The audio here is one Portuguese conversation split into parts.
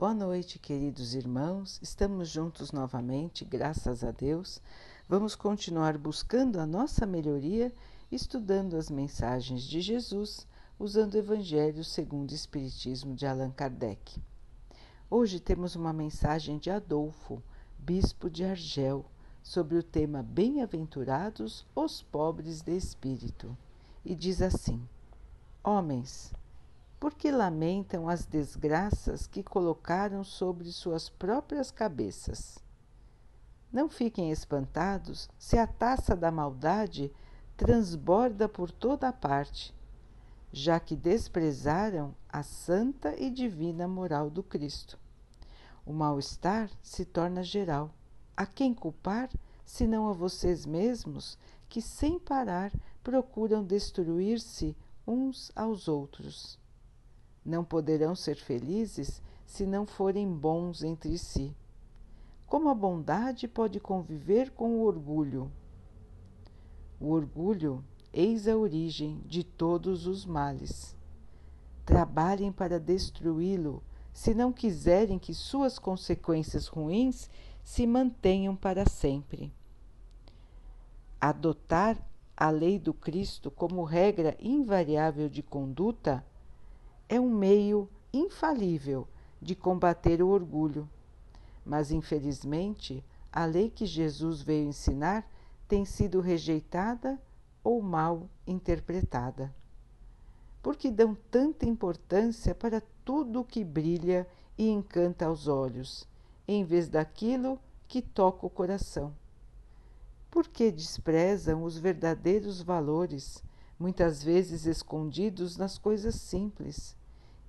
Boa noite, queridos irmãos. Estamos juntos novamente, graças a Deus. Vamos continuar buscando a nossa melhoria, estudando as mensagens de Jesus, usando o Evangelho segundo o Espiritismo de Allan Kardec. Hoje temos uma mensagem de Adolfo, bispo de Argel, sobre o tema Bem-aventurados os pobres de espírito. E diz assim: Homens, porque lamentam as desgraças que colocaram sobre suas próprias cabeças. Não fiquem espantados se a taça da maldade transborda por toda a parte, já que desprezaram a santa e divina moral do Cristo. O mal-estar se torna geral. A quem culpar, senão a vocês mesmos, que sem parar procuram destruir-se uns aos outros? Não poderão ser felizes se não forem bons entre si. Como a bondade pode conviver com o orgulho? O orgulho, eis a origem de todos os males. Trabalhem para destruí-lo, se não quiserem que suas consequências ruins se mantenham para sempre. Adotar a lei do Cristo como regra invariável de conduta é um meio infalível de combater o orgulho. Mas, infelizmente, a lei que Jesus veio ensinar tem sido rejeitada ou mal interpretada. Porque dão tanta importância para tudo o que brilha e encanta aos olhos, em vez daquilo que toca o coração. Porque desprezam os verdadeiros valores, muitas vezes escondidos nas coisas simples,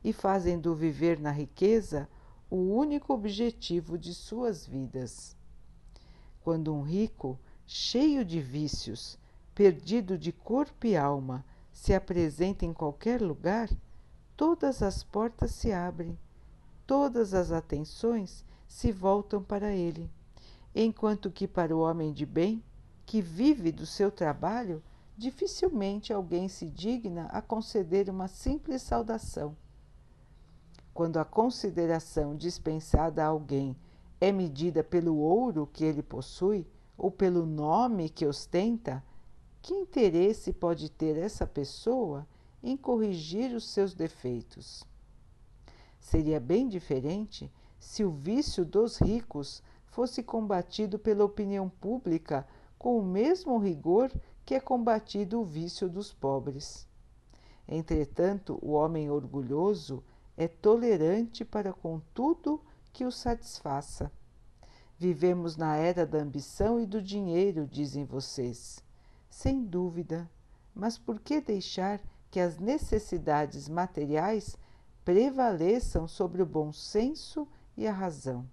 e fazem do viver na riqueza o único objetivo de suas vidas. Quando um rico, cheio de vícios, perdido de corpo e alma, se apresenta em qualquer lugar, todas as portas se abrem, todas as atenções se voltam para ele, enquanto que para o homem de bem, que vive do seu trabalho, dificilmente alguém se digna a conceder uma simples saudação quando a consideração dispensada a alguém é medida pelo ouro que ele possui ou pelo nome que ostenta, que interesse pode ter essa pessoa em corrigir os seus defeitos? Seria bem diferente se o vício dos ricos fosse combatido pela opinião pública com o mesmo rigor que é combatido o vício dos pobres. Entretanto, o homem orgulhoso é tolerante para com tudo que o satisfaça. Vivemos na era da ambição e do dinheiro, dizem vocês. Sem dúvida, mas por que deixar que as necessidades materiais prevaleçam sobre o bom senso e a razão?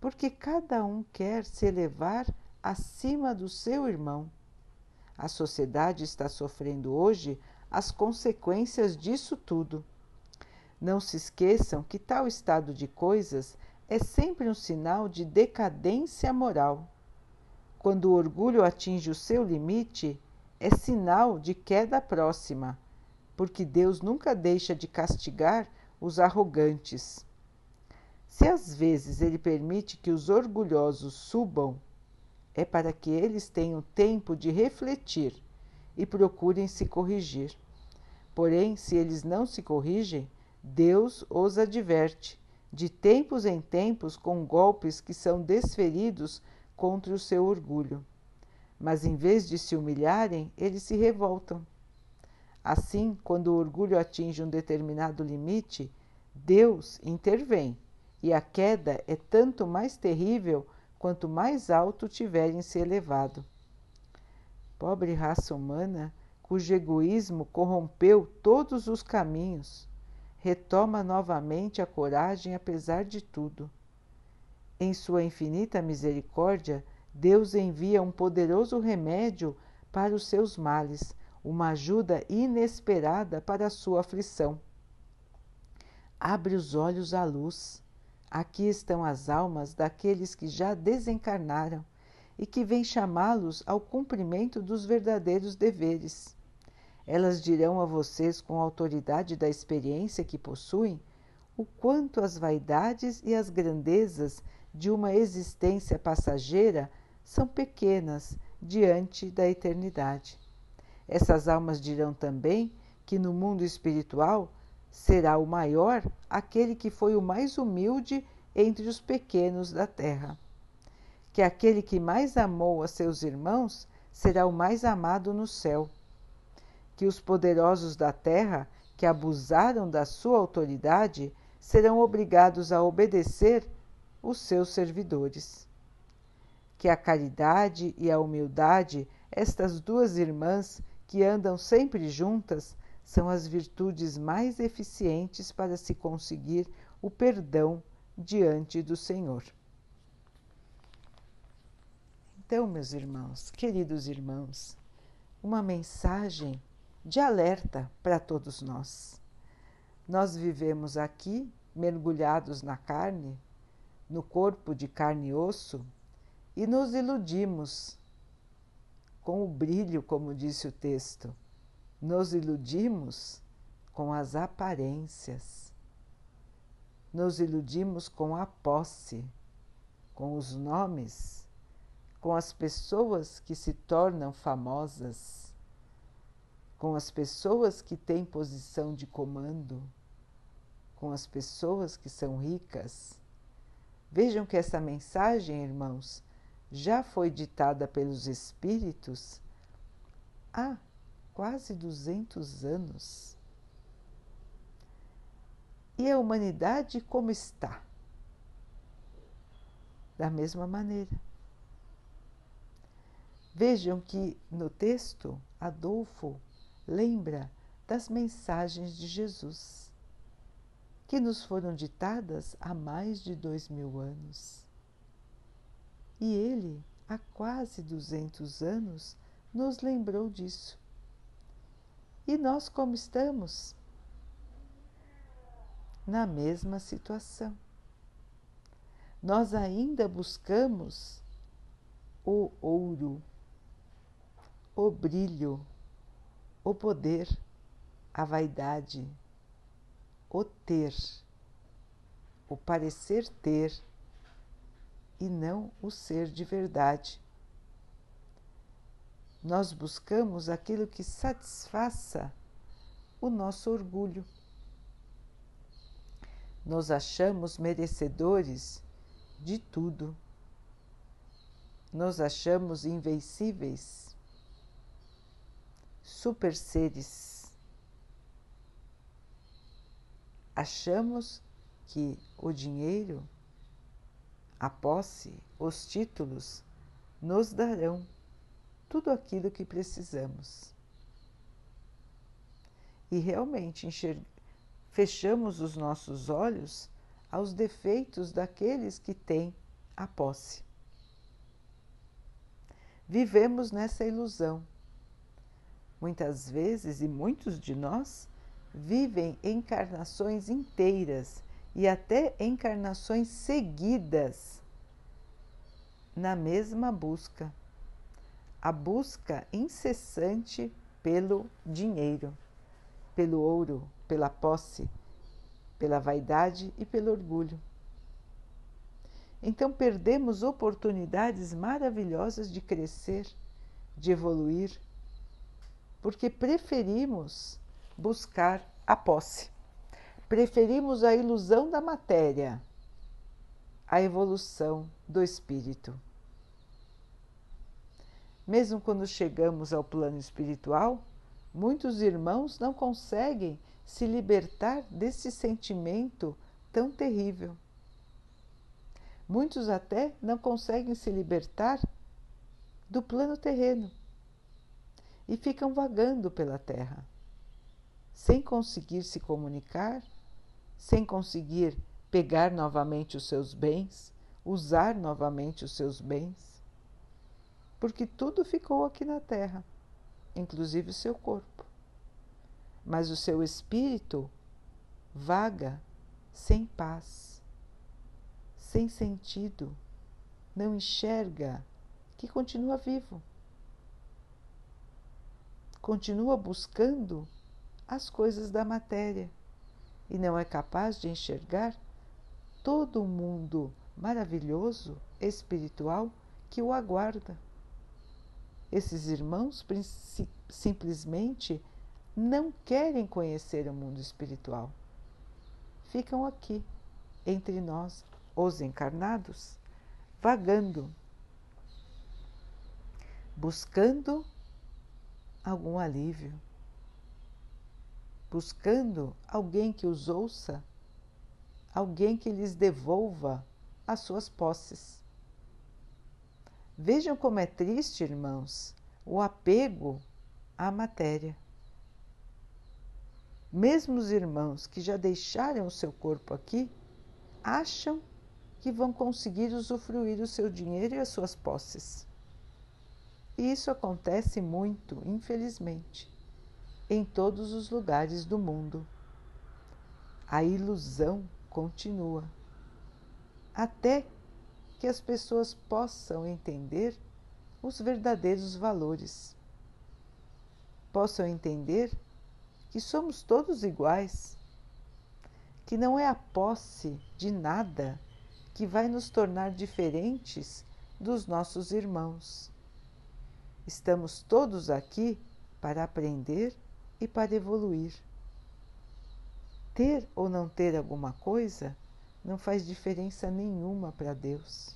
Porque cada um quer se elevar acima do seu irmão. A sociedade está sofrendo hoje as consequências disso tudo. Não se esqueçam que tal estado de coisas é sempre um sinal de decadência moral. Quando o orgulho atinge o seu limite, é sinal de queda próxima, porque Deus nunca deixa de castigar os arrogantes. Se às vezes Ele permite que os orgulhosos subam, é para que eles tenham tempo de refletir e procurem se corrigir. Porém, se eles não se corrigem, Deus os adverte, de tempos em tempos, com golpes que são desferidos contra o seu orgulho. Mas em vez de se humilharem, eles se revoltam. Assim, quando o orgulho atinge um determinado limite, Deus intervém e a queda é tanto mais terrível quanto mais alto tiverem se elevado. Pobre raça humana, cujo egoísmo corrompeu todos os caminhos retoma novamente a coragem apesar de tudo. Em sua infinita misericórdia, Deus envia um poderoso remédio para os seus males, uma ajuda inesperada para a sua aflição. Abre os olhos à luz. Aqui estão as almas daqueles que já desencarnaram e que vêm chamá-los ao cumprimento dos verdadeiros deveres. Elas dirão a vocês, com a autoridade da experiência que possuem, o quanto as vaidades e as grandezas de uma existência passageira são pequenas diante da eternidade. Essas almas dirão também que no mundo espiritual será o maior aquele que foi o mais humilde entre os pequenos da terra. Que aquele que mais amou a seus irmãos será o mais amado no céu. Que os poderosos da terra, que abusaram da sua autoridade, serão obrigados a obedecer os seus servidores. Que a caridade e a humildade, estas duas irmãs que andam sempre juntas, são as virtudes mais eficientes para se conseguir o perdão diante do Senhor. Então, meus irmãos, queridos irmãos, uma mensagem de alerta para todos nós. Nós vivemos aqui mergulhados na carne, no corpo de carne e osso, e nos iludimos com o brilho, como disse o texto, nos iludimos com as aparências, nos iludimos com a posse, com os nomes, com as pessoas que se tornam famosas, com as pessoas que têm posição de comando, com as pessoas que são ricas. Vejam que essa mensagem, irmãos, já foi ditada pelos Espíritos há quase 200 anos. E a humanidade como está? Da mesma maneira. Vejam que no texto Adolfo lembra das mensagens de Jesus, que nos foram ditadas há mais de dois mil anos. E ele, há quase 200 anos, nos lembrou disso. E nós como estamos? Na mesma situação. Nós ainda buscamos o ouro, o brilho, o poder, a vaidade, o ter, o parecer ter e não o ser de verdade nós buscamos aquilo que satisfaça o nosso orgulho. Nos achamos merecedores de tudo. Nos achamos invencíveis, super seres. Achamos que o dinheiro, a posse, os títulos nos darão tudo aquilo que precisamos. E realmente fechamos os nossos olhos aos defeitos daqueles que têm a posse. Vivemos nessa ilusão. Muitas vezes, e muitos de nós, vivem encarnações inteiras e até encarnações seguidas na mesma busca a busca incessante pelo dinheiro, pelo ouro, pela posse, pela vaidade e pelo orgulho. Então perdemos oportunidades maravilhosas de crescer, de evoluir, porque preferimos buscar a posse. Preferimos a ilusão da matéria, a evolução do espírito. Mesmo quando chegamos ao plano espiritual, muitos irmãos não conseguem se libertar desse sentimento tão terrível. Muitos até não conseguem se libertar do plano terreno e ficam vagando pela terra, sem conseguir se comunicar, sem conseguir pegar novamente os seus bens, usar novamente os seus bens porque tudo ficou aqui na Terra, inclusive o seu corpo. Mas o seu espírito vaga sem paz, sem sentido, não enxerga que continua vivo. Continua buscando as coisas da matéria e não é capaz de enxergar todo o mundo maravilhoso espiritual que o aguarda. Esses irmãos simplesmente não querem conhecer o mundo espiritual. Ficam aqui, entre nós, os encarnados, vagando, buscando algum alívio, buscando alguém que os ouça, alguém que lhes devolva as suas posses. Vejam como é triste, irmãos, o apego à matéria. Mesmo os irmãos que já deixaram o seu corpo aqui acham que vão conseguir usufruir o seu dinheiro e as suas posses. E isso acontece muito, infelizmente, em todos os lugares do mundo. A ilusão continua até que as pessoas possam entender os verdadeiros valores, possam entender que somos todos iguais, que não é a posse de nada que vai nos tornar diferentes dos nossos irmãos. Estamos todos aqui para aprender e para evoluir. Ter ou não ter alguma coisa não faz diferença nenhuma para Deus.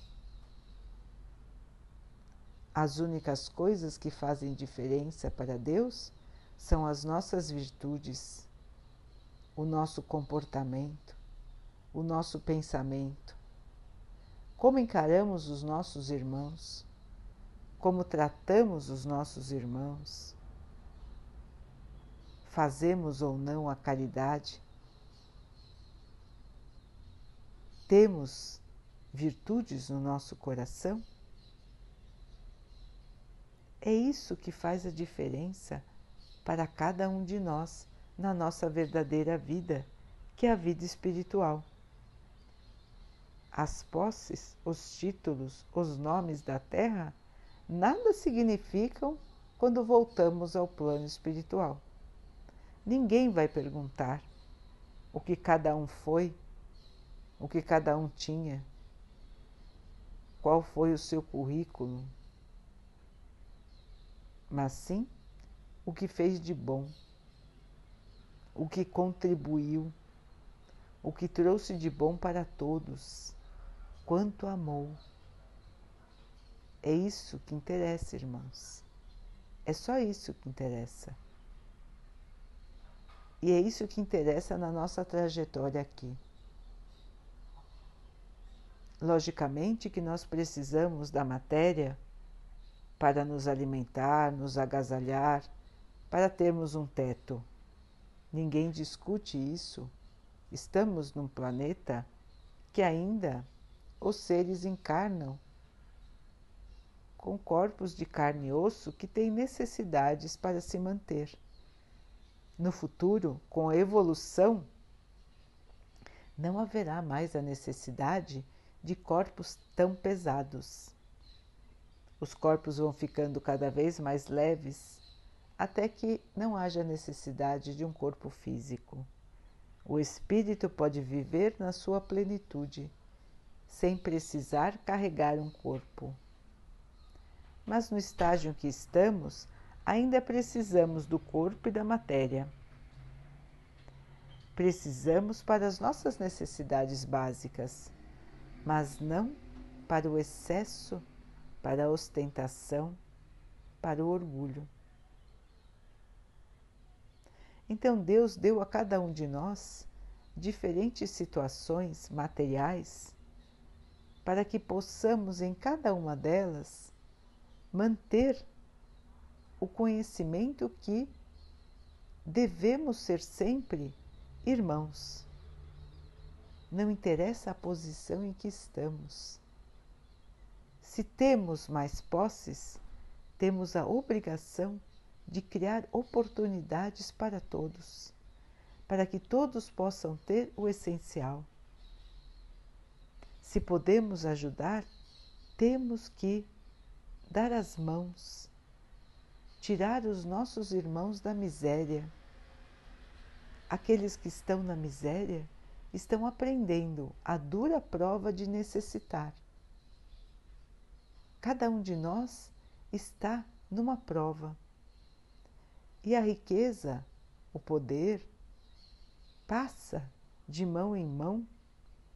As únicas coisas que fazem diferença para Deus são as nossas virtudes, o nosso comportamento, o nosso pensamento, como encaramos os nossos irmãos, como tratamos os nossos irmãos, fazemos ou não a caridade, temos virtudes no nosso coração. É isso que faz a diferença para cada um de nós na nossa verdadeira vida, que é a vida espiritual. As posses, os títulos, os nomes da terra nada significam quando voltamos ao plano espiritual. Ninguém vai perguntar o que cada um foi, o que cada um tinha, qual foi o seu currículo, mas sim o que fez de bom, o que contribuiu, o que trouxe de bom para todos, quanto amou. É isso que interessa, irmãos. É só isso que interessa. E é isso que interessa na nossa trajetória aqui. Logicamente que nós precisamos da matéria para nos alimentar, nos agasalhar, para termos um teto. Ninguém discute isso. Estamos num planeta que ainda os seres encarnam com corpos de carne e osso que têm necessidades para se manter. No futuro, com a evolução, não haverá mais a necessidade de corpos tão pesados. Os corpos vão ficando cada vez mais leves até que não haja necessidade de um corpo físico. O espírito pode viver na sua plenitude, sem precisar carregar um corpo. Mas no estágio em que estamos, ainda precisamos do corpo e da matéria. Precisamos para as nossas necessidades básicas, mas não para o excesso, para a ostentação, para o orgulho. Então Deus deu a cada um de nós diferentes situações materiais para que possamos em cada uma delas manter o conhecimento que devemos ser sempre irmãos. Não interessa a posição em que estamos. Se temos mais posses, temos a obrigação de criar oportunidades para todos, para que todos possam ter o essencial. Se podemos ajudar, temos que dar as mãos, tirar os nossos irmãos da miséria, aqueles que estão na miséria estão aprendendo a dura prova de necessitar. Cada um de nós está numa prova. E a riqueza, o poder, passa de mão em mão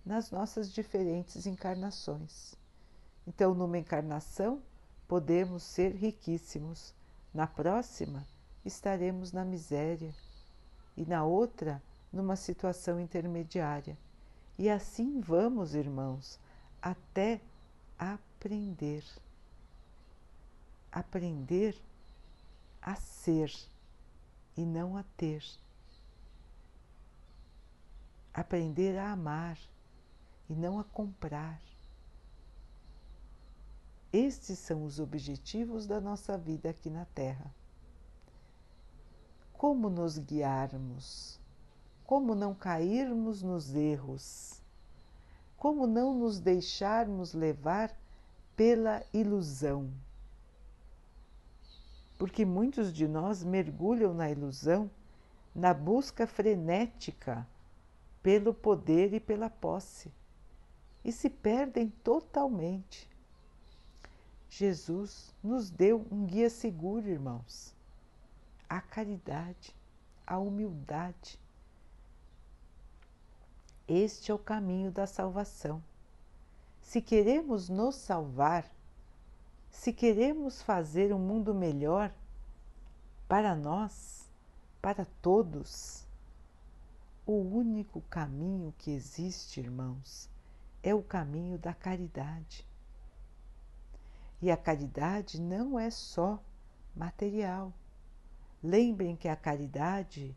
nas nossas diferentes encarnações. Então, numa encarnação, podemos ser riquíssimos, na próxima, estaremos na miséria, e na outra, numa situação intermediária. E assim vamos, irmãos, até aprender. Aprender a ser e não a ter. Aprender a amar e não a comprar. Estes são os objetivos da nossa vida aqui na Terra. Como nos guiarmos? Como não cairmos nos erros? Como não nos deixarmos levar pela ilusão? Porque muitos de nós mergulham na ilusão, na busca frenética pelo poder e pela posse e se perdem totalmente. Jesus nos deu um guia seguro, irmãos. A caridade, a humildade. Este é o caminho da salvação. Se queremos nos salvar, se queremos fazer um mundo melhor para nós, para todos, o único caminho que existe, irmãos, é o caminho da caridade. E a caridade não é só material. Lembrem que a caridade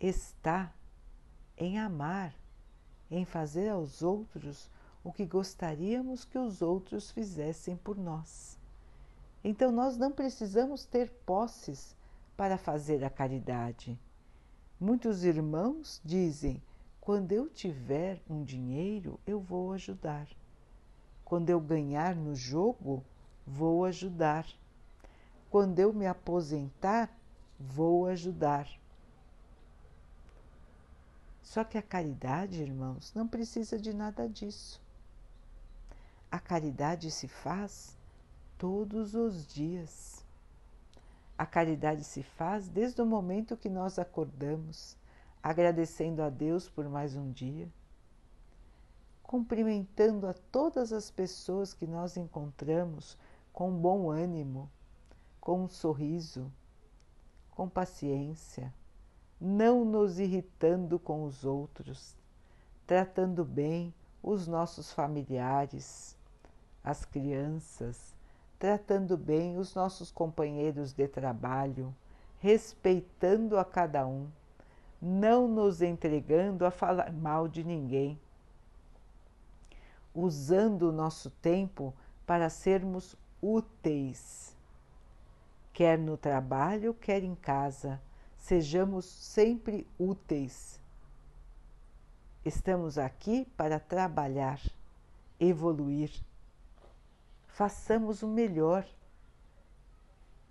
está em amar, em fazer aos outros o que gostaríamos que os outros fizessem por nós. Então, nós não precisamos ter posses para fazer a caridade. Muitos irmãos dizem: quando eu tiver um dinheiro, eu vou ajudar. Quando eu ganhar no jogo, vou ajudar. Quando eu me aposentar, vou ajudar. Só que a caridade, irmãos, não precisa de nada disso. A caridade se faz todos os dias. A caridade se faz desde o momento que nós acordamos, agradecendo a Deus por mais um dia cumprimentando a todas as pessoas que nós encontramos com bom ânimo, com um sorriso, com paciência, não nos irritando com os outros, tratando bem os nossos familiares, as crianças, tratando bem os nossos companheiros de trabalho, respeitando a cada um, não nos entregando a falar mal de ninguém usando o nosso tempo para sermos úteis, quer no trabalho, quer em casa, sejamos sempre úteis. Estamos aqui para trabalhar, evoluir. Façamos o melhor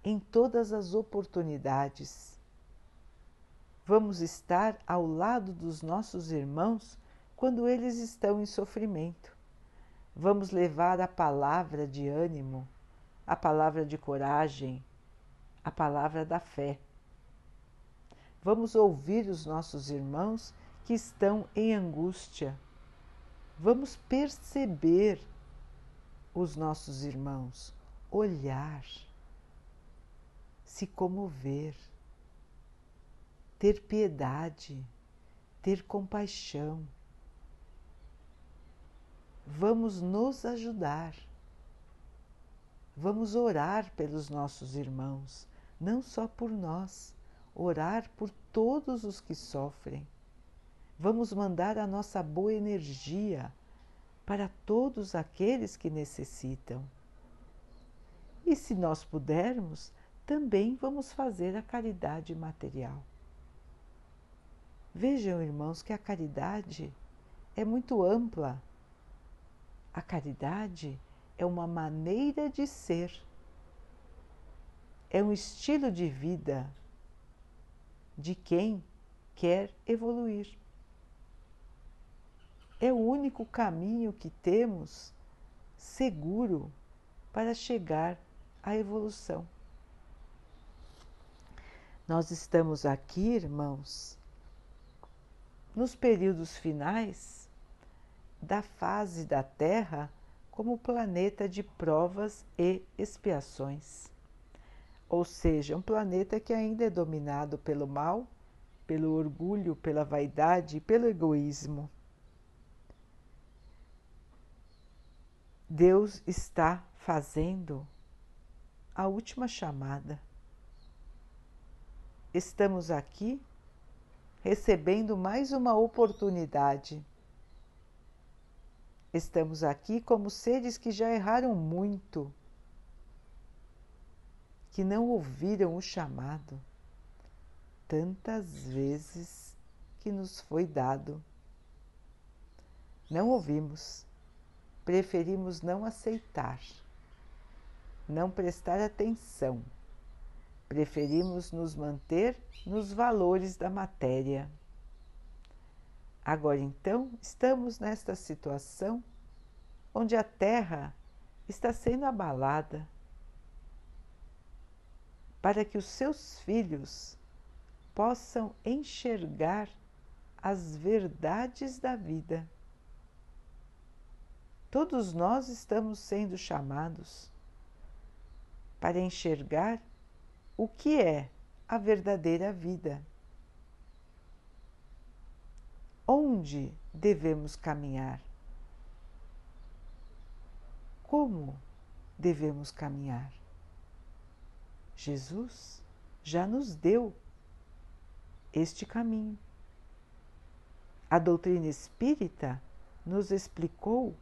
em todas as oportunidades. Vamos estar ao lado dos nossos irmãos quando eles estão em sofrimento. Vamos levar a palavra de ânimo, a palavra de coragem, a palavra da fé. Vamos ouvir os nossos irmãos que estão em angústia. Vamos perceber os nossos irmãos, olhar, se comover, ter piedade, ter compaixão vamos nos ajudar. Vamos orar pelos nossos irmãos, não só por nós, orar por todos os que sofrem. Vamos mandar a nossa boa energia para todos aqueles que necessitam. E se nós pudermos, também vamos fazer a caridade material. Vejam, irmãos, que a caridade é muito ampla a caridade é uma maneira de ser, é um estilo de vida de quem quer evoluir. É o único caminho que temos seguro para chegar à evolução. Nós estamos aqui, irmãos, nos períodos finais da fase da Terra como planeta de provas e expiações. Ou seja, um planeta que ainda é dominado pelo mal, pelo orgulho, pela vaidade e pelo egoísmo. Deus está fazendo a última chamada. Estamos aqui recebendo mais uma oportunidade. Estamos aqui como seres que já erraram muito, que não ouviram o chamado tantas vezes que nos foi dado. Não ouvimos, preferimos não aceitar, não prestar atenção Preferimos nos manter nos valores da matéria. Agora então, estamos nesta situação onde a Terra está sendo abalada para que os seus filhos possam enxergar as verdades da vida. Todos nós estamos sendo chamados para enxergar o que é a verdadeira vida. Onde devemos caminhar? Como devemos caminhar? Jesus já nos deu este caminho. A doutrina espírita nos explicou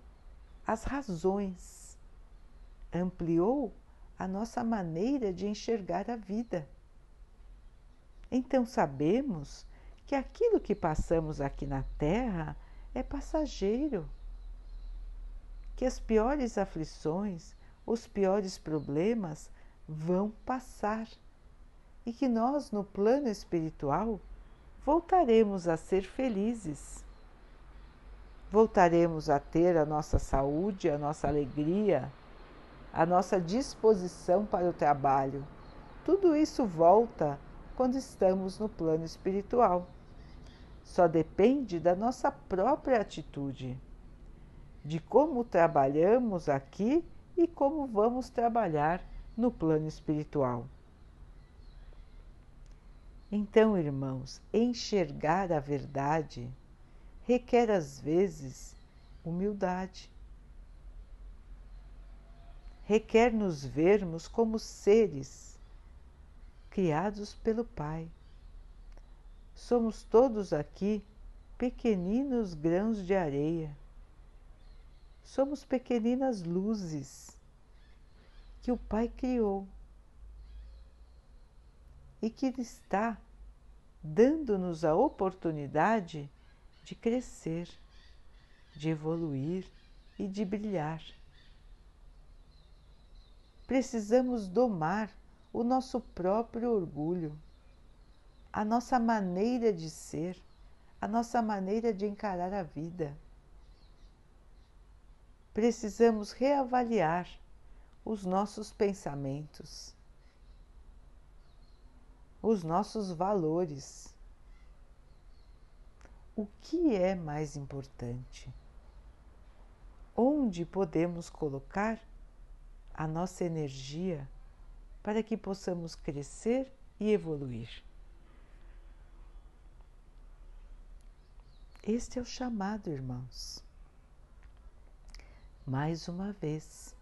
as razões, ampliou a nossa maneira de enxergar a vida. Então sabemos que aquilo que passamos aqui na Terra é passageiro, que as piores aflições, os piores problemas vão passar e que nós, no plano espiritual, voltaremos a ser felizes. Voltaremos a ter a nossa saúde, a nossa alegria, a nossa disposição para o trabalho. Tudo isso volta quando estamos no plano espiritual. Só depende da nossa própria atitude, de como trabalhamos aqui e como vamos trabalhar no plano espiritual. Então, irmãos, enxergar a verdade requer às vezes humildade requer nos vermos como seres criados pelo Pai. Somos todos aqui pequeninos grãos de areia. Somos pequeninas luzes que o Pai criou e que está dando-nos a oportunidade de crescer, de evoluir e de brilhar precisamos domar o nosso próprio orgulho, a nossa maneira de ser, a nossa maneira de encarar a vida. Precisamos reavaliar os nossos pensamentos, os nossos valores. O que é mais importante? Onde podemos colocar a nossa energia para que possamos crescer e evoluir. Este é o chamado, irmãos. Mais uma vez,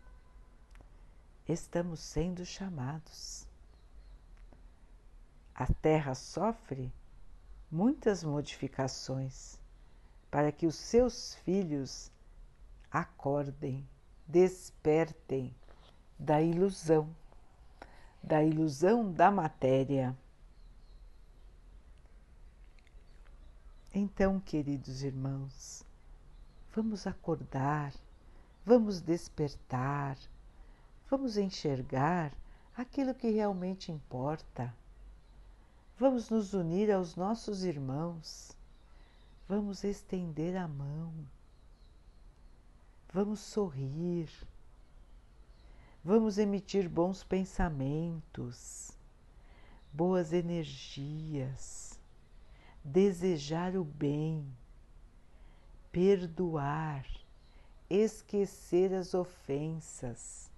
estamos sendo chamados. A Terra sofre muitas modificações para que os seus filhos acordem, despertem da ilusão, da ilusão da matéria. Então, queridos irmãos, vamos acordar, vamos despertar, vamos enxergar aquilo que realmente importa. Vamos nos unir aos nossos irmãos. Vamos estender a mão. Vamos sorrir. Vamos emitir bons pensamentos, boas energias, desejar o bem, perdoar, esquecer as ofensas,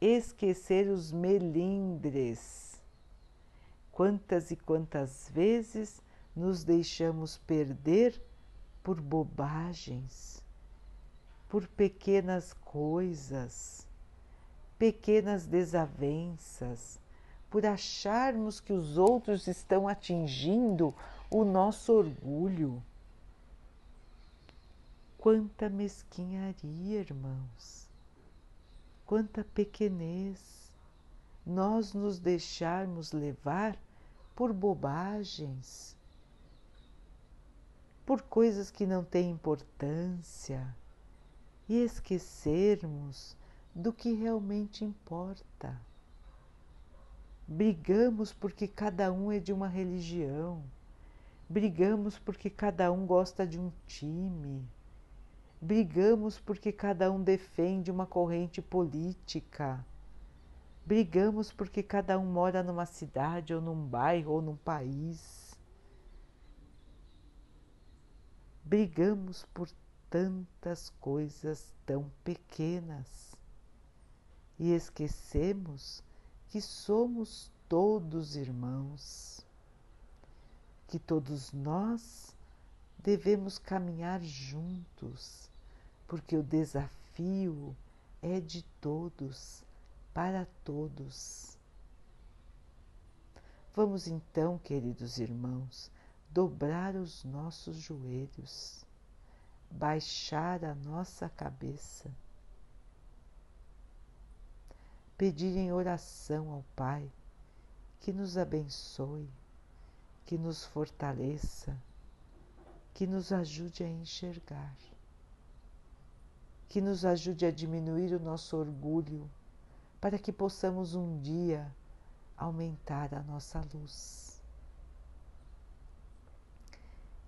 esquecer os melindres. Quantas e quantas vezes nos deixamos perder por bobagens, por pequenas coisas, pequenas desavenças, por acharmos que os outros estão atingindo o nosso orgulho. Quanta mesquinharia, irmãos, quanta pequenez nós nos deixarmos levar por bobagens, por coisas que não têm importância e esquecermos do que realmente importa. Brigamos porque cada um é de uma religião, brigamos porque cada um gosta de um time, brigamos porque cada um defende uma corrente política, brigamos porque cada um mora numa cidade ou num bairro ou num país. Brigamos por tantas coisas tão pequenas. E esquecemos que somos todos irmãos, que todos nós devemos caminhar juntos, porque o desafio é de todos, para todos. Vamos então, queridos irmãos, dobrar os nossos joelhos, baixar a nossa cabeça pedir em oração ao Pai que nos abençoe, que nos fortaleça, que nos ajude a enxergar, que nos ajude a diminuir o nosso orgulho, para que possamos um dia aumentar a nossa luz.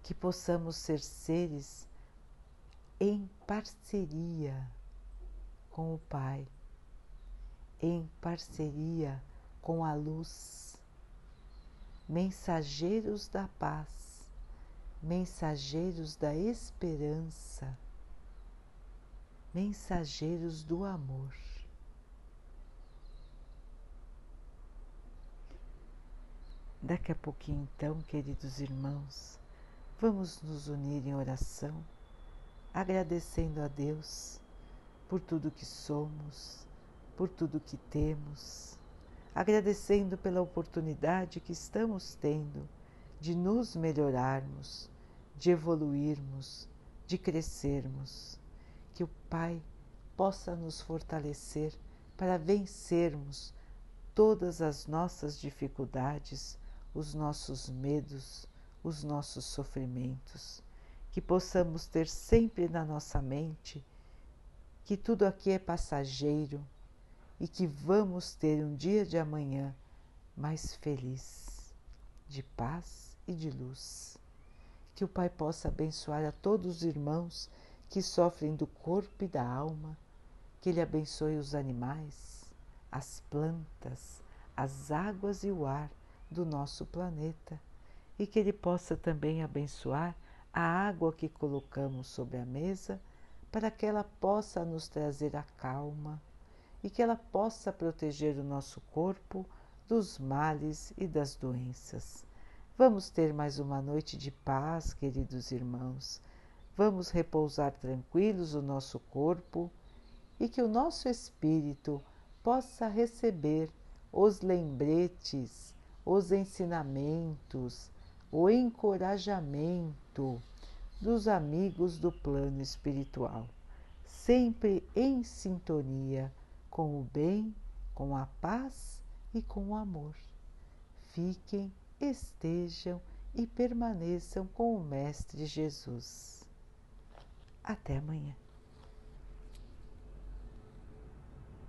Que possamos ser seres em parceria com o Pai em parceria com a luz, mensageiros da paz, mensageiros da esperança, mensageiros do amor. Daqui a pouquinho, então, queridos irmãos, vamos nos unir em oração, agradecendo a Deus por tudo que somos por tudo que temos, agradecendo pela oportunidade que estamos tendo de nos melhorarmos, de evoluirmos, de crescermos. Que o Pai possa nos fortalecer para vencermos todas as nossas dificuldades, os nossos medos, os nossos sofrimentos. Que possamos ter sempre na nossa mente que tudo aqui é passageiro e que vamos ter um dia de amanhã mais feliz, de paz e de luz. Que o Pai possa abençoar a todos os irmãos que sofrem do corpo e da alma, que Ele abençoe os animais, as plantas, as águas e o ar do nosso planeta e que Ele possa também abençoar a água que colocamos sobre a mesa para que ela possa nos trazer a calma e que ela possa proteger o nosso corpo dos males e das doenças. Vamos ter mais uma noite de paz, queridos irmãos. Vamos repousar tranquilos o nosso corpo e que o nosso espírito possa receber os lembretes, os ensinamentos, o encorajamento dos amigos do plano espiritual, sempre em sintonia com o bem, com a paz e com o amor. Fiquem, estejam e permaneçam com o Mestre Jesus. Até amanhã.